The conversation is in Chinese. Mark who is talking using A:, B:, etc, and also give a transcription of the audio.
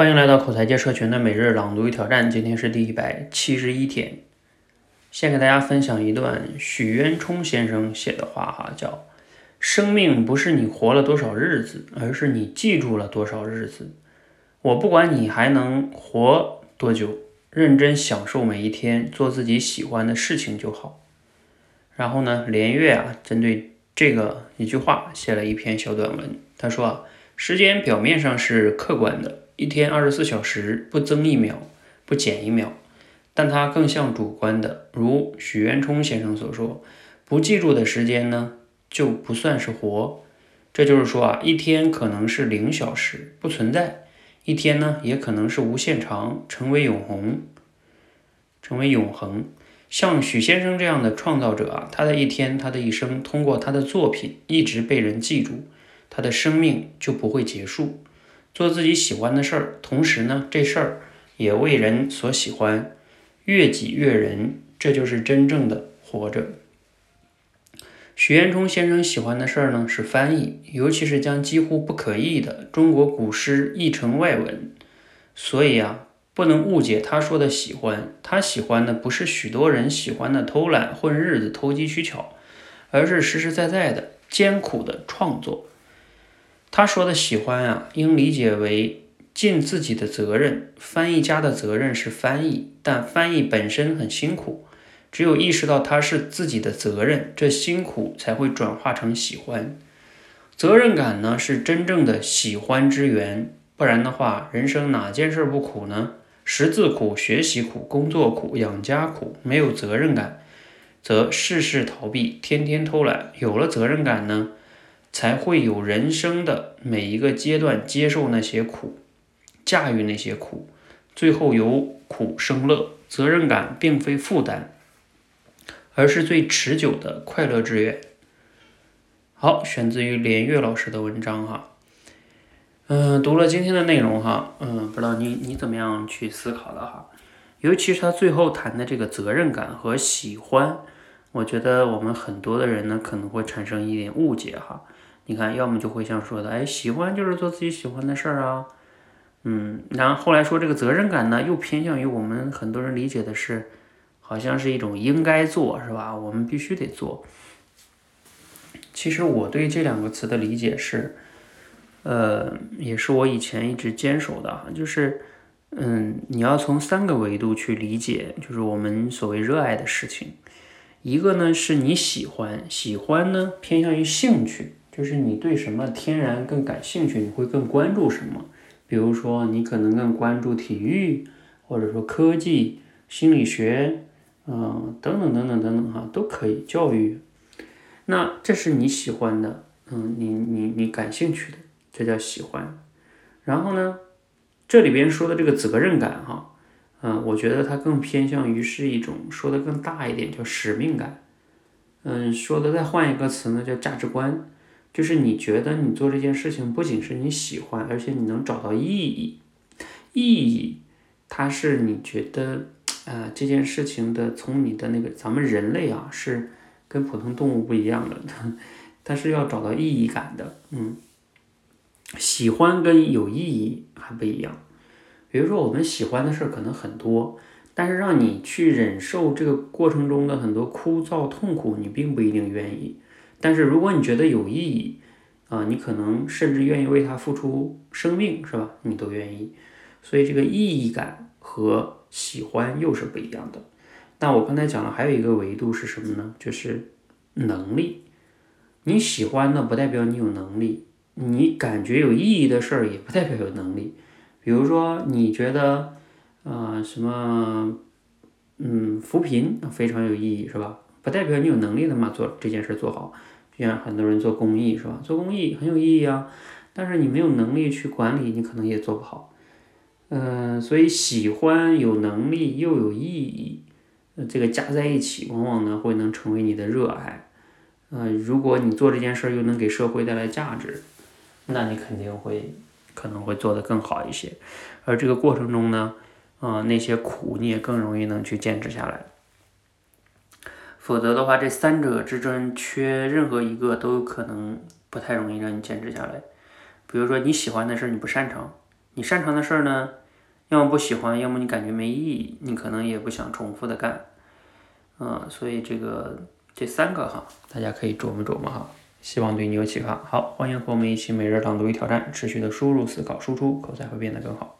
A: 欢迎来到口才界社群的每日朗读与挑战，今天是第一百七十一天。先给大家分享一段许渊冲先生写的话哈，叫“生命不是你活了多少日子，而是你记住了多少日子。我不管你还能活多久，认真享受每一天，做自己喜欢的事情就好。”然后呢，连月啊，针对这个一句话写了一篇小短文。他说啊，时间表面上是客观的。一天二十四小时，不增一秒，不减一秒，但它更像主观的。如许渊冲先生所说，不记住的时间呢，就不算是活。这就是说啊，一天可能是零小时，不存在；一天呢，也可能是无限长，成为永恒，成为永恒。像许先生这样的创造者啊，他的一天，他的一生，通过他的作品一直被人记住，他的生命就不会结束。做自己喜欢的事儿，同时呢，这事儿也为人所喜欢，悦己悦人，这就是真正的活着。许渊冲先生喜欢的事儿呢，是翻译，尤其是将几乎不可译的中国古诗译成外文。所以啊，不能误解他说的喜欢，他喜欢的不是许多人喜欢的偷懒混日子、投机取巧，而是实实在在的艰苦的创作。他说的喜欢啊，应理解为尽自己的责任。翻译家的责任是翻译，但翻译本身很辛苦。只有意识到它是自己的责任，这辛苦才会转化成喜欢。责任感呢，是真正的喜欢之源。不然的话，人生哪件事不苦呢？识字苦，学习苦，工作苦，养家苦。没有责任感，则事事逃避，天天偷懒。有了责任感呢？才会有人生的每一个阶段接受那些苦，驾驭那些苦，最后由苦生乐。责任感并非负担，而是最持久的快乐之源。好，选自于连岳老师的文章哈。嗯，读了今天的内容哈，嗯，不知道你你怎么样去思考的哈？尤其是他最后谈的这个责任感和喜欢，我觉得我们很多的人呢可能会产生一点误解哈。你看，要么就会像说的，哎，喜欢就是做自己喜欢的事儿啊，嗯，然后后来说这个责任感呢，又偏向于我们很多人理解的是，好像是一种应该做，是吧？我们必须得做。其实我对这两个词的理解是，呃，也是我以前一直坚守的哈，就是，嗯，你要从三个维度去理解，就是我们所谓热爱的事情，一个呢是你喜欢，喜欢呢偏向于兴趣。就是你对什么天然更感兴趣，你会更关注什么？比如说，你可能更关注体育，或者说科技、心理学，嗯，等等等等等等哈，都可以。教育，那这是你喜欢的，嗯，你你你感兴趣的，这叫喜欢。然后呢，这里边说的这个责任感哈，嗯，我觉得它更偏向于是一种说的更大一点，叫使命感。嗯，说的再换一个词呢，叫价值观。就是你觉得你做这件事情不仅是你喜欢，而且你能找到意义。意义，它是你觉得，呃，这件事情的从你的那个咱们人类啊，是跟普通动物不一样的，它是要找到意义感的。嗯，喜欢跟有意义还不一样。比如说我们喜欢的事儿可能很多，但是让你去忍受这个过程中的很多枯燥痛苦，你并不一定愿意。但是如果你觉得有意义，啊，你可能甚至愿意为它付出生命，是吧？你都愿意。所以这个意义感和喜欢又是不一样的。那我刚才讲了，还有一个维度是什么呢？就是能力。你喜欢的不代表你有能力，你感觉有意义的事儿也不代表有能力。比如说，你觉得，呃，什么，嗯，扶贫非常有意义，是吧？不代表你有能力的嘛，做这件事做好。就像很多人做公益是吧？做公益很有意义啊，但是你没有能力去管理，你可能也做不好。嗯，所以喜欢有能力又有意义，这个加在一起，往往呢会能成为你的热爱。嗯，如果你做这件事又能给社会带来价值，那你肯定会可能会做得更好一些。而这个过程中呢，啊，那些苦你也更容易能去坚持下来。否则的话，这三者之中缺任何一个都有可能不太容易让你坚持下来。比如说你喜欢的事儿你不擅长，你擅长的事儿呢，要么不喜欢，要么你感觉没意义，你可能也不想重复的干。嗯，所以这个这三个哈，大家可以琢磨琢磨哈，希望对你有启发。好，欢迎和我们一起每日朗读与挑战，持续的输入、思考、输出，口才会变得更好。